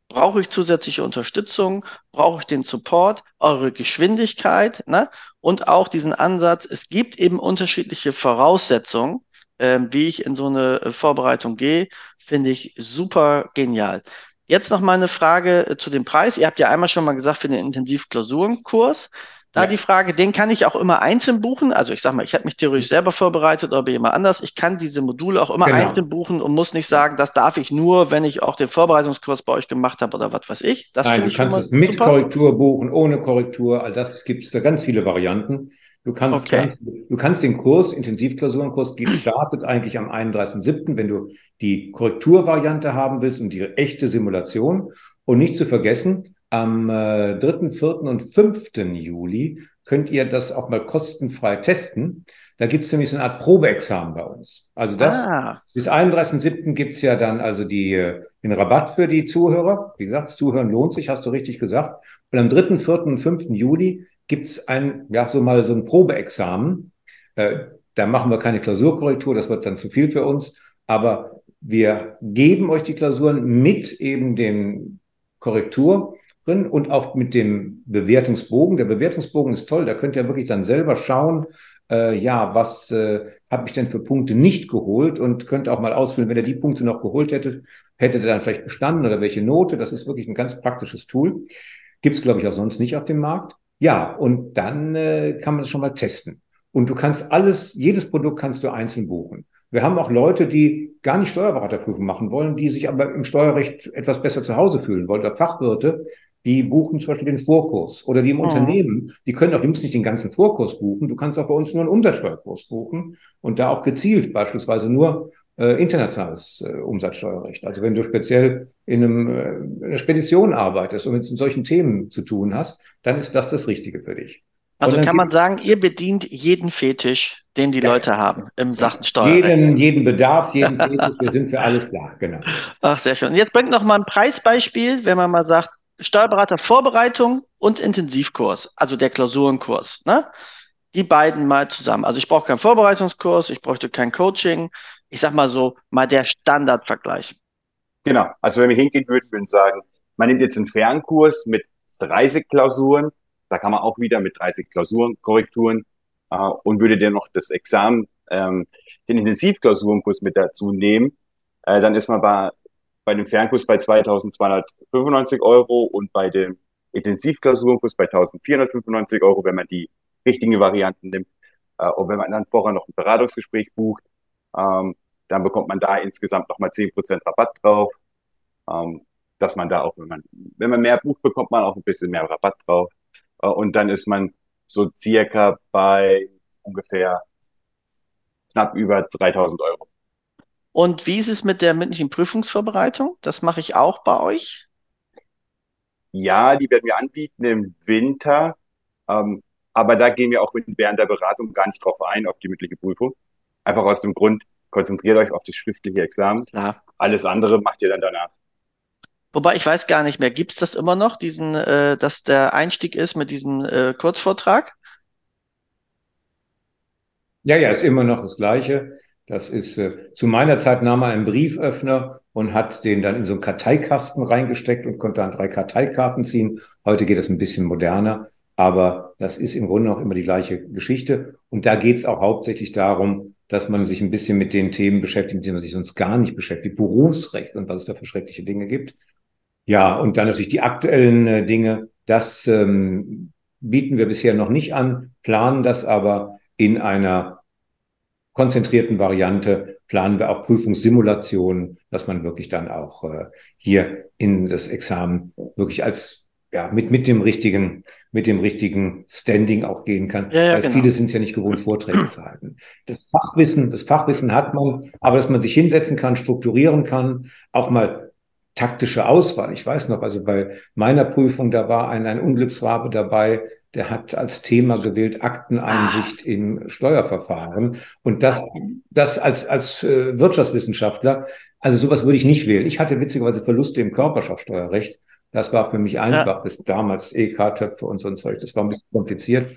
Brauche ich zusätzliche Unterstützung? Brauche ich den Support? Eure Geschwindigkeit? Ne? Und auch diesen Ansatz, es gibt eben unterschiedliche Voraussetzungen, ähm, wie ich in so eine äh, Vorbereitung gehe, finde ich super genial. Jetzt noch mal eine Frage äh, zu dem Preis. Ihr habt ja einmal schon mal gesagt für den Intensivklausurenkurs. Da ja. die Frage, den kann ich auch immer einzeln buchen. Also ich sag mal, ich habe mich theoretisch selber vorbereitet oder bei jemand anders. Ich kann diese Module auch immer genau. einzeln buchen und muss nicht sagen, das darf ich nur, wenn ich auch den Vorbereitungskurs bei euch gemacht habe oder was weiß ich. Das Nein, du kannst es mit super. Korrektur buchen, ohne Korrektur. All das gibt es da ganz viele Varianten. Du kannst, okay. kannst, du kannst den Kurs, Intensivklausurenkurs, startet eigentlich am 31.07., wenn du die Korrekturvariante haben willst und die echte Simulation. Und nicht zu vergessen, am äh, 3., 4. und 5. Juli könnt ihr das auch mal kostenfrei testen. Da gibt es nämlich so eine Art Probeexamen bei uns. Also das ah. bis 31.07. gibt's ja dann also die, äh, den Rabatt für die Zuhörer. Wie gesagt, Zuhören lohnt sich, hast du richtig gesagt. Und am 3., 4. und 5. Juli gibt es ein, ja, so mal so ein Probeexamen. Äh, da machen wir keine Klausurkorrektur, das wird dann zu viel für uns. Aber wir geben euch die Klausuren mit eben dem Korrektur drin und auch mit dem Bewertungsbogen. Der Bewertungsbogen ist toll, da könnt ihr wirklich dann selber schauen, äh, ja, was äh, habe ich denn für Punkte nicht geholt und könnt auch mal ausfüllen, wenn ihr die Punkte noch geholt hättet, hättet ihr dann vielleicht bestanden oder welche Note. Das ist wirklich ein ganz praktisches Tool. Gibt es, glaube ich, auch sonst nicht auf dem Markt. Ja, und dann äh, kann man das schon mal testen. Und du kannst alles, jedes Produkt kannst du einzeln buchen. Wir haben auch Leute, die gar nicht Steuerberaterprüfung machen wollen, die sich aber im Steuerrecht etwas besser zu Hause fühlen wollen. Oder Fachwirte, die buchen zum Beispiel den Vorkurs. Oder die im mhm. Unternehmen, die können auch, die müssen nicht den ganzen Vorkurs buchen. Du kannst auch bei uns nur einen Umsatzsteuerkurs buchen und da auch gezielt beispielsweise nur internationales äh, Umsatzsteuerrecht. Also wenn du speziell in, einem, äh, in einer Spedition arbeitest und mit solchen Themen zu tun hast, dann ist das das Richtige für dich. Also kann man sagen, ihr bedient jeden Fetisch, den die ja. Leute haben im Sachen Steuerrecht. Jeden, jeden Bedarf, jeden Fetisch, wir sind für alles da, genau. Ach, sehr schön. Und jetzt bringt noch mal ein Preisbeispiel, wenn man mal sagt, Steuerberater Vorbereitung und Intensivkurs, also der Klausurenkurs. Ne? Die beiden mal zusammen. Also ich brauche keinen Vorbereitungskurs, ich bräuchte kein Coaching, ich sag mal so, mal der Standardvergleich. Genau. Also wenn wir hingehen würden, würden sagen, man nimmt jetzt einen Fernkurs mit 30 Klausuren, da kann man auch wieder mit 30 Klausuren, Korrekturen äh, und würde der noch das Examen, ähm, den Intensivklausurenkurs mit dazu nehmen, äh, dann ist man bei, bei dem Fernkurs bei 2295 Euro und bei dem Intensivklausurenkurs bei 1495 Euro, wenn man die richtigen Varianten nimmt. Äh, und wenn man dann vorher noch ein Beratungsgespräch bucht, ähm, dann bekommt man da insgesamt nochmal zehn Prozent Rabatt drauf. Ähm, dass man da auch, wenn man, wenn man mehr bucht, bekommt man auch ein bisschen mehr Rabatt drauf. Äh, und dann ist man so circa bei ungefähr knapp über 3000 Euro. Und wie ist es mit der mündlichen Prüfungsvorbereitung? Das mache ich auch bei euch. Ja, die werden wir anbieten im Winter. Ähm, aber da gehen wir auch während der Beratung gar nicht drauf ein, auf die mündliche Prüfung. Einfach aus dem Grund, konzentriert euch auf das schriftliche Examen. Klar. Alles andere macht ihr dann danach. Wobei ich weiß gar nicht mehr, gibt es das immer noch, diesen, äh, dass der Einstieg ist mit diesem äh, Kurzvortrag? Ja, ja, ist immer noch das Gleiche. Das ist, äh, zu meiner Zeit nahm man einen Brieföffner und hat den dann in so einen Karteikasten reingesteckt und konnte dann drei Karteikarten ziehen. Heute geht das ein bisschen moderner, aber das ist im Grunde auch immer die gleiche Geschichte. Und da geht es auch hauptsächlich darum, dass man sich ein bisschen mit den Themen beschäftigt, mit denen man sich sonst gar nicht beschäftigt. Berufsrecht und was es da für schreckliche Dinge gibt. Ja, und dann natürlich die aktuellen äh, Dinge. Das ähm, bieten wir bisher noch nicht an, planen das aber in einer konzentrierten Variante, planen wir auch Prüfungssimulationen, dass man wirklich dann auch äh, hier in das Examen wirklich als ja, mit, mit dem richtigen, mit dem richtigen Standing auch gehen kann. Ja, ja, Weil genau. viele sind es ja nicht gewohnt, Vorträge zu halten. Das Fachwissen, das Fachwissen hat man, aber dass man sich hinsetzen kann, strukturieren kann, auch mal taktische Auswahl. Ich weiß noch, also bei meiner Prüfung, da war ein, ein Unglücksrabe dabei, der hat als Thema gewählt Akteneinsicht ah. im Steuerverfahren. Und das, das als, als äh, Wirtschaftswissenschaftler, also sowas würde ich nicht wählen. Ich hatte witzigerweise Verluste im Körperschaftsteuerrecht. Das war für mich einfach, ja. das damals EK-Töpfe und so ein Zeug. Das war ein bisschen kompliziert.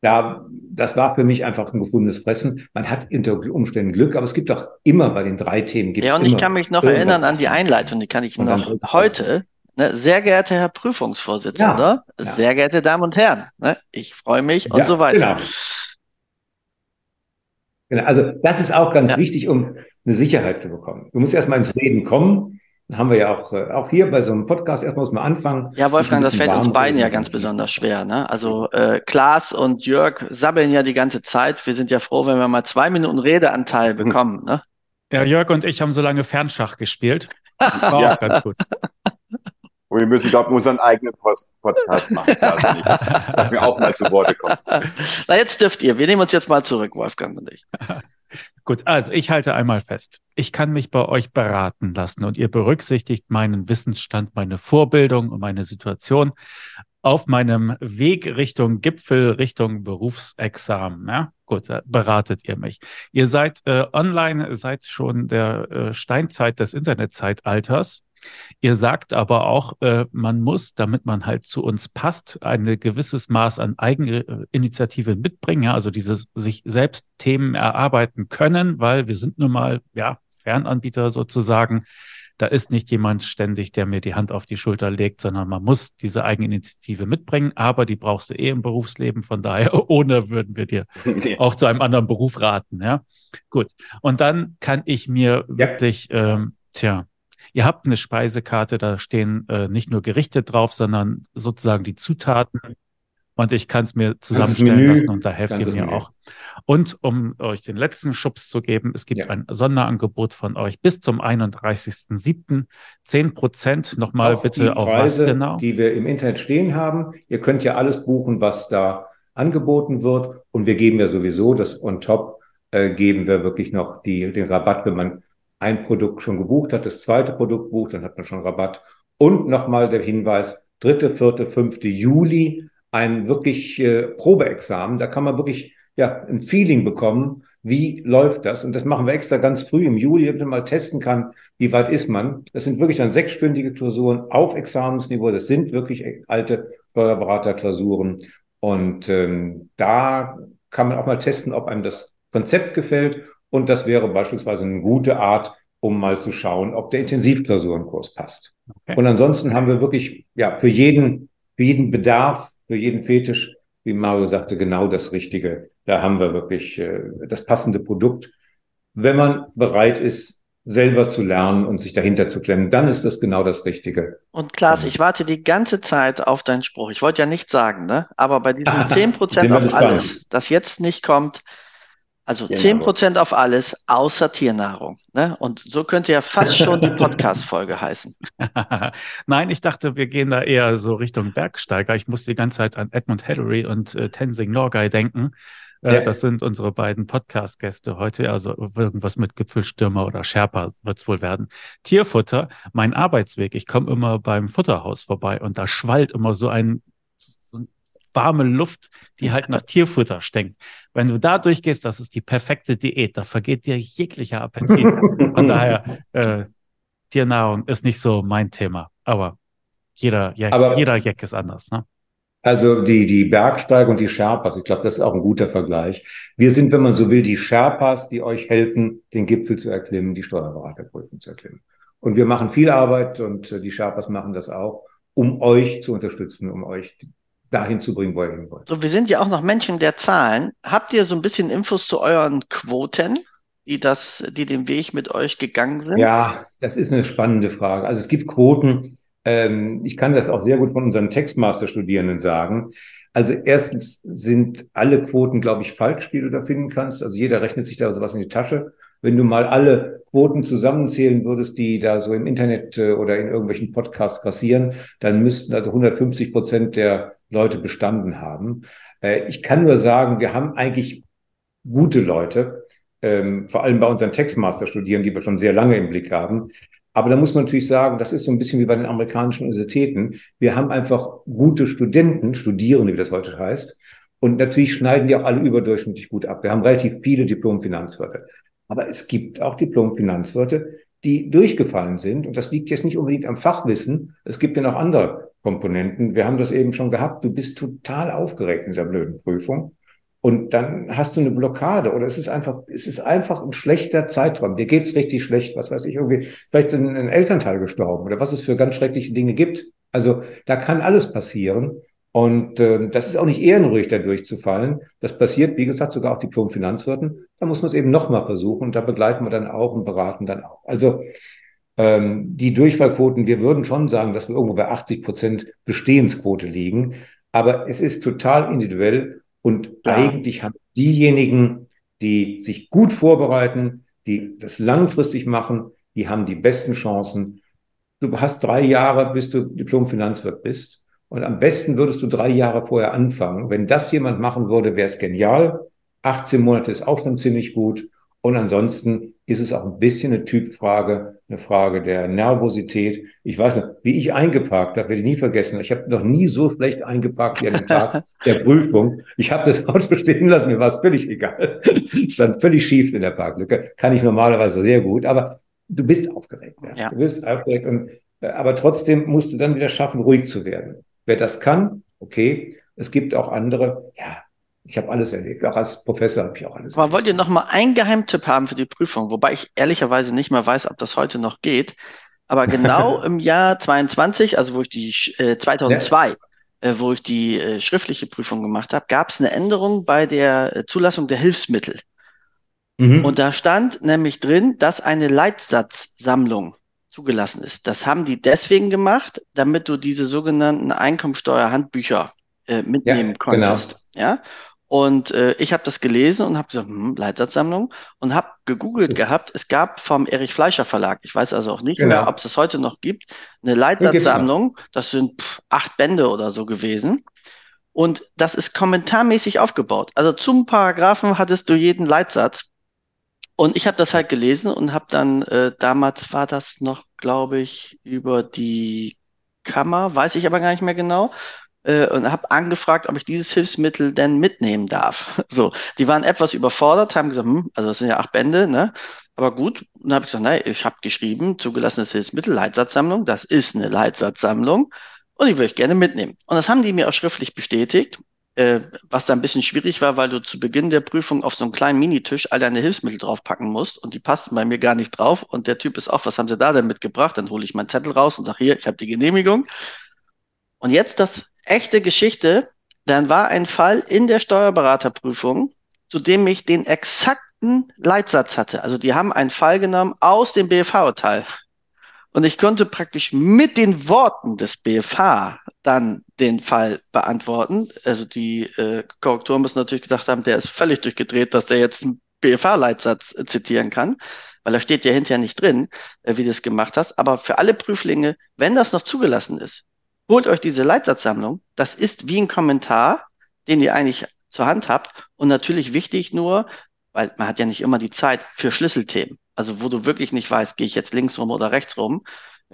Da, das war für mich einfach ein gefundenes Fressen. Man hat unter Umständen Glück, aber es gibt auch immer bei den drei Themen. Ja, und ich kann mich noch erinnern an die Einleitung, die kann ich noch heute. Ne, sehr geehrter Herr Prüfungsvorsitzender, ja, ja. sehr geehrte Damen und Herren, ne, ich freue mich und so weiter. Genau. genau. Also das ist auch ganz wichtig, um eine Sicherheit zu bekommen. Du musst erstmal ins Reden kommen haben wir ja auch, äh, auch hier bei so einem Podcast erstmal muss man anfangen. Ja, Wolfgang, das fällt uns beiden ja ganz besonders schwer. Ne? Also äh, Klaas und Jörg sabbeln ja die ganze Zeit. Wir sind ja froh, wenn wir mal zwei Minuten Redeanteil hm. bekommen. Ne? Ja, Jörg und ich haben so lange Fernschach gespielt. War ja. auch ganz gut. Und wir müssen, glaube ich, unseren eigenen Post Podcast machen, also nicht, dass wir auch mal zu Worte kommen. Na, jetzt dürft ihr. Wir nehmen uns jetzt mal zurück, Wolfgang und ich. Gut, also ich halte einmal fest. Ich kann mich bei euch beraten lassen und ihr berücksichtigt meinen Wissensstand, meine Vorbildung und meine Situation auf meinem Weg Richtung Gipfel, Richtung Berufsexamen. Ja? Gut, da beratet ihr mich. Ihr seid äh, online, seid schon der äh, Steinzeit des Internetzeitalters. Ihr sagt aber auch, äh, man muss, damit man halt zu uns passt, ein gewisses Maß an Eigeninitiative mitbringen, ja, also dieses sich selbst Themen erarbeiten können, weil wir sind nun mal, ja, Fernanbieter sozusagen. Da ist nicht jemand ständig, der mir die Hand auf die Schulter legt, sondern man muss diese Eigeninitiative mitbringen, aber die brauchst du eh im Berufsleben. Von daher, ohne würden wir dir ja. auch zu einem anderen Beruf raten. Ja, gut. Und dann kann ich mir ja. wirklich, ähm, tja, Ihr habt eine Speisekarte, da stehen äh, nicht nur Gerichte drauf, sondern sozusagen die Zutaten. Und ich kann es mir zusammenstellen lassen und da helft ihr mir Menü. auch. Und um euch den letzten Schubs zu geben, es gibt ja. ein Sonderangebot von euch bis zum 31.07. 10 Prozent. Nochmal auf bitte auf Preise, was genau? Die wir im Internet stehen haben. Ihr könnt ja alles buchen, was da angeboten wird. Und wir geben ja sowieso das on top, äh, geben wir wirklich noch die, den Rabatt, wenn man ein Produkt schon gebucht hat, das zweite Produkt bucht, dann hat man schon Rabatt. Und nochmal der Hinweis, dritte, vierte, fünfte Juli, ein wirklich äh, Probeexamen. Da kann man wirklich ja ein Feeling bekommen, wie läuft das. Und das machen wir extra ganz früh im Juli, damit man mal testen kann, wie weit ist man. Das sind wirklich dann sechsstündige Klausuren auf Examensniveau. Das sind wirklich alte Steuerberaterklausuren. Und ähm, da kann man auch mal testen, ob einem das Konzept gefällt und das wäre beispielsweise eine gute Art, um mal zu schauen, ob der Intensivklausurenkurs passt. Okay. Und ansonsten haben wir wirklich, ja, für jeden, für jeden Bedarf, für jeden Fetisch, wie Mario sagte, genau das Richtige. Da haben wir wirklich äh, das passende Produkt. Wenn man bereit ist, selber zu lernen und sich dahinter zu klemmen, dann ist das genau das Richtige. Und Klaas, ich warte die ganze Zeit auf deinen Spruch. Ich wollte ja nichts sagen, ne? Aber bei diesem 10% auf alles, das jetzt nicht kommt, also zehn genau. Prozent auf alles außer Tiernahrung. Ne? Und so könnte ja fast schon die Podcast-Folge heißen. Nein, ich dachte, wir gehen da eher so Richtung Bergsteiger. Ich musste die ganze Zeit an Edmund Hillary und äh, Tenzing Norgay denken. Äh, ja. Das sind unsere beiden Podcast-Gäste heute. Also irgendwas mit Gipfelstürmer oder Sherpa wird es wohl werden. Tierfutter, mein Arbeitsweg. Ich komme immer beim Futterhaus vorbei und da schwallt immer so ein warme Luft, die halt nach Tierfutter stinkt. Wenn du da durchgehst, das ist die perfekte Diät. Da vergeht dir jeglicher Appetit. Von daher, äh, Tiernahrung ist nicht so mein Thema. Aber jeder, ja, aber, jeder Jack ist anders. Ne? Also die, die Bergsteiger und die Sherpas, ich glaube, das ist auch ein guter Vergleich. Wir sind, wenn man so will, die Sherpas, die euch helfen, den Gipfel zu erklimmen, die Steuerberaterprüfung zu erklimmen. Und wir machen viel Arbeit und äh, die Sherpas machen das auch, um euch zu unterstützen, um euch dahin zu bringen, wo ihr hin wollt. So, wir sind ja auch noch Menschen der Zahlen. Habt ihr so ein bisschen Infos zu euren Quoten, die das, die den Weg mit euch gegangen sind? Ja, das ist eine spannende Frage. Also es gibt Quoten, ähm, ich kann das auch sehr gut von unseren Textmaster-Studierenden sagen. Also erstens sind alle Quoten, glaube ich, falsch, die du da finden kannst. Also jeder rechnet sich da sowas in die Tasche. Wenn du mal alle Quoten zusammenzählen würdest, die da so im Internet äh, oder in irgendwelchen Podcasts passieren, dann müssten also 150 Prozent der Leute bestanden haben. Äh, ich kann nur sagen, wir haben eigentlich gute Leute, ähm, vor allem bei unseren Textmaster-Studierenden, die wir schon sehr lange im Blick haben. Aber da muss man natürlich sagen, das ist so ein bisschen wie bei den amerikanischen Universitäten. Wir haben einfach gute Studenten, Studierende, wie das heute heißt. Und natürlich schneiden die auch alle überdurchschnittlich gut ab. Wir haben relativ viele Diplom-Finanzwirte. Aber es gibt auch Diplom-Finanzwirte, die durchgefallen sind. Und das liegt jetzt nicht unbedingt am Fachwissen. Es gibt ja noch andere Komponenten. Wir haben das eben schon gehabt. Du bist total aufgeregt in dieser blöden Prüfung. Und dann hast du eine Blockade oder es ist einfach, es ist einfach ein schlechter Zeitraum. Dir geht's richtig schlecht, was weiß ich, irgendwie, vielleicht ein, ein Elternteil gestorben oder was es für ganz schreckliche Dinge gibt. Also da kann alles passieren. Und äh, das ist auch nicht ehrenruhig, da durchzufallen. Das passiert, wie gesagt, sogar auch Diplom-Finanzwirten. Da muss man es eben nochmal versuchen und da begleiten wir dann auch und beraten dann auch. Also ähm, die Durchfallquoten, wir würden schon sagen, dass wir irgendwo bei 80 Prozent Bestehensquote liegen. Aber es ist total individuell und ja. eigentlich haben diejenigen, die sich gut vorbereiten, die das langfristig machen, die haben die besten Chancen. Du hast drei Jahre, bis du Diplom-Finanzwirt bist. Und am besten würdest du drei Jahre vorher anfangen. Wenn das jemand machen würde, wäre es genial. 18 Monate ist auch schon ziemlich gut. Und ansonsten ist es auch ein bisschen eine Typfrage, eine Frage der Nervosität. Ich weiß noch, wie ich eingeparkt habe, werde ich nie vergessen. Ich habe noch nie so schlecht eingeparkt wie an dem Tag der Prüfung. Ich habe das Auto stehen lassen, mir war es völlig egal. Stand völlig schief in der Parklücke. Kann ich normalerweise sehr gut, aber du bist aufgeregt. Ja. ja. Du bist aufgeregt und äh, aber trotzdem musst du dann wieder schaffen, ruhig zu werden. Wer das kann, okay. Es gibt auch andere, ja, ich habe alles erlebt. Auch als Professor habe ich auch alles Aber erlebt. wollt ihr noch mal einen Geheimtipp haben für die Prüfung? Wobei ich ehrlicherweise nicht mehr weiß, ob das heute noch geht. Aber genau im Jahr 22, also wo ich die äh, 2002, ja. äh, wo ich die äh, schriftliche Prüfung gemacht habe, gab es eine Änderung bei der äh, Zulassung der Hilfsmittel. Mhm. Und da stand nämlich drin, dass eine Leitsatzsammlung zugelassen ist. Das haben die deswegen gemacht, damit du diese sogenannten Einkommensteuerhandbücher äh, mitnehmen ja, genau. konntest. Genau. Ja. Und äh, ich habe das gelesen und habe gesagt, hm, Leitsatzsammlung und habe gegoogelt gehabt. Es gab vom Erich Fleischer Verlag, ich weiß also auch nicht genau. mehr, ob es das heute noch gibt, eine Leitsatzsammlung. Das sind pff, acht Bände oder so gewesen. Und das ist kommentarmäßig aufgebaut. Also zum Paragraphen hattest du jeden Leitsatz. Und ich habe das halt gelesen und habe dann, äh, damals war das noch, glaube ich, über die Kammer, weiß ich aber gar nicht mehr genau äh, und habe angefragt, ob ich dieses Hilfsmittel denn mitnehmen darf. So, die waren etwas überfordert, haben gesagt, hm, also das sind ja acht Bände, ne? Aber gut, und dann habe ich gesagt, nein, ich habe geschrieben, zugelassenes Hilfsmittel, Leitsatzsammlung, das ist eine Leitsatzsammlung und ich würde euch gerne mitnehmen. Und das haben die mir auch schriftlich bestätigt, äh, was da ein bisschen schwierig war, weil du zu Beginn der Prüfung auf so einen kleinen Minitisch all deine Hilfsmittel draufpacken musst und die passten bei mir gar nicht drauf und der Typ ist auch, was haben sie da denn mitgebracht? Dann hole ich meinen Zettel raus und sage, hier, ich habe die Genehmigung. Und jetzt das echte Geschichte, dann war ein Fall in der Steuerberaterprüfung, zu dem ich den exakten Leitsatz hatte. Also die haben einen Fall genommen aus dem BFH-Urteil. Und ich konnte praktisch mit den Worten des BFH dann den Fall beantworten. Also die äh, Korrektoren müssen natürlich gedacht haben, der ist völlig durchgedreht, dass der jetzt einen BFH-Leitsatz äh, zitieren kann, weil da steht ja hinterher nicht drin, äh, wie du es gemacht hast. Aber für alle Prüflinge, wenn das noch zugelassen ist, holt euch diese Leitsatzsammlung. Das ist wie ein Kommentar, den ihr eigentlich zur Hand habt. Und natürlich wichtig nur, weil man hat ja nicht immer die Zeit für Schlüsselthemen. also wo du wirklich nicht weißt, gehe ich jetzt links rum oder rechts rum,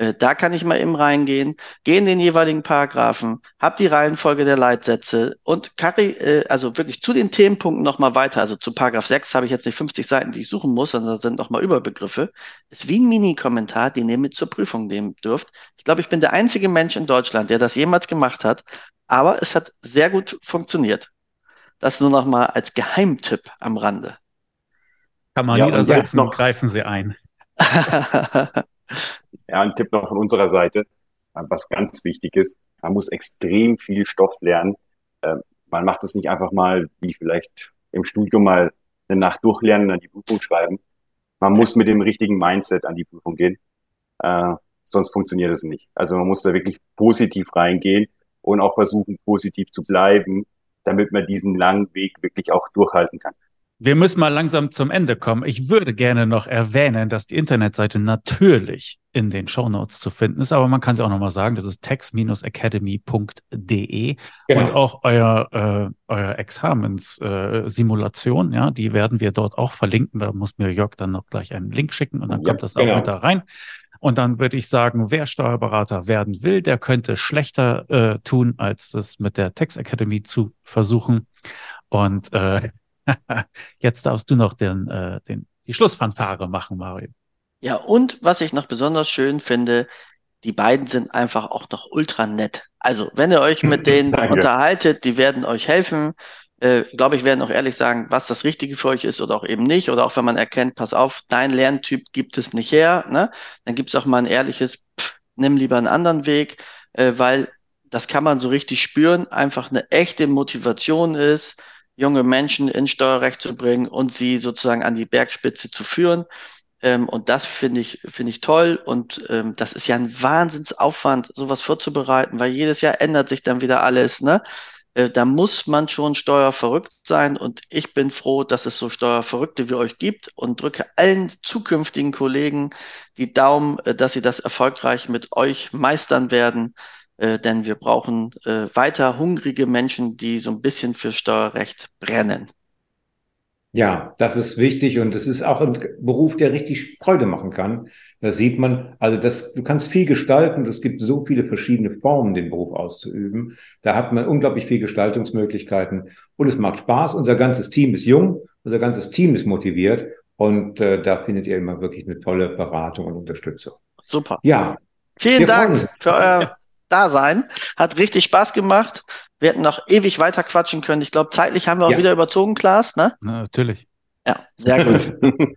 äh, da kann ich mal eben reingehen, gehe in den jeweiligen Paragraphen, habe die Reihenfolge der Leitsätze und carry, äh, also wirklich zu den Themenpunkten nochmal weiter. Also zu Paragraph 6 habe ich jetzt nicht 50 Seiten, die ich suchen muss, sondern da sind nochmal Überbegriffe. Ist wie ein Mini-Kommentar, den ihr mit zur Prüfung nehmen dürft. Ich glaube, ich bin der einzige Mensch in Deutschland, der das jemals gemacht hat, aber es hat sehr gut funktioniert. Das nur nochmal als Geheimtipp am Rande. Kann man ja, niedersetzen, noch greifen Sie ein. Ja, ein Tipp noch von unserer Seite, äh, was ganz wichtig ist. Man muss extrem viel Stoff lernen. Ähm, man macht es nicht einfach mal, wie vielleicht im Studium mal eine Nacht durchlernen und dann die Prüfung schreiben. Man muss mit dem richtigen Mindset an die Prüfung gehen. Äh, sonst funktioniert es nicht. Also man muss da wirklich positiv reingehen und auch versuchen, positiv zu bleiben, damit man diesen langen Weg wirklich auch durchhalten kann. Wir müssen mal langsam zum Ende kommen. Ich würde gerne noch erwähnen, dass die Internetseite natürlich in den Shownotes zu finden ist, aber man kann sie auch nochmal sagen, das ist text-academy.de genau. und auch euer, äh, euer Examenssimulation, äh, ja, die werden wir dort auch verlinken. Da muss mir Jörg dann noch gleich einen Link schicken und dann ja, kommt das genau. auch mit da rein. Und dann würde ich sagen, wer Steuerberater werden will, der könnte schlechter äh, tun, als es mit der Text Academy zu versuchen. Und äh, Jetzt darfst du noch den, äh, den, die Schlussfanfare machen, Mario. Ja, und was ich noch besonders schön finde, die beiden sind einfach auch noch ultra nett. Also, wenn ihr euch mit denen unterhaltet, die werden euch helfen. Äh, glaube ich, werden auch ehrlich sagen, was das Richtige für euch ist oder auch eben nicht. Oder auch wenn man erkennt, pass auf, dein Lerntyp gibt es nicht her, ne? dann gibt es auch mal ein ehrliches, pff, nimm lieber einen anderen Weg, äh, weil das kann man so richtig spüren, einfach eine echte Motivation ist, junge Menschen ins Steuerrecht zu bringen und sie sozusagen an die Bergspitze zu führen. Ähm, und das finde ich, finde ich toll. Und ähm, das ist ja ein Wahnsinnsaufwand, sowas vorzubereiten, weil jedes Jahr ändert sich dann wieder alles. Ne? Äh, da muss man schon steuerverrückt sein. Und ich bin froh, dass es so Steuerverrückte wie euch gibt und drücke allen zukünftigen Kollegen die Daumen, äh, dass sie das erfolgreich mit euch meistern werden äh, denn wir brauchen äh, weiter hungrige Menschen, die so ein bisschen für Steuerrecht brennen. Ja, das ist wichtig und es ist auch ein Beruf, der richtig Freude machen kann. Da sieht man, also das, du kannst viel gestalten. Es gibt so viele verschiedene Formen, den Beruf auszuüben. Da hat man unglaublich viel Gestaltungsmöglichkeiten und es macht Spaß. Unser ganzes Team ist jung, unser ganzes Team ist motiviert und äh, da findet ihr immer wirklich eine tolle Beratung und Unterstützung. Super. Ja. Vielen Dank für euer da sein. Hat richtig Spaß gemacht. Wir hätten noch ewig weiter quatschen können. Ich glaube, zeitlich haben wir auch ja. wieder überzogen, Klaas, ne? Na, natürlich. Ja, sehr gut.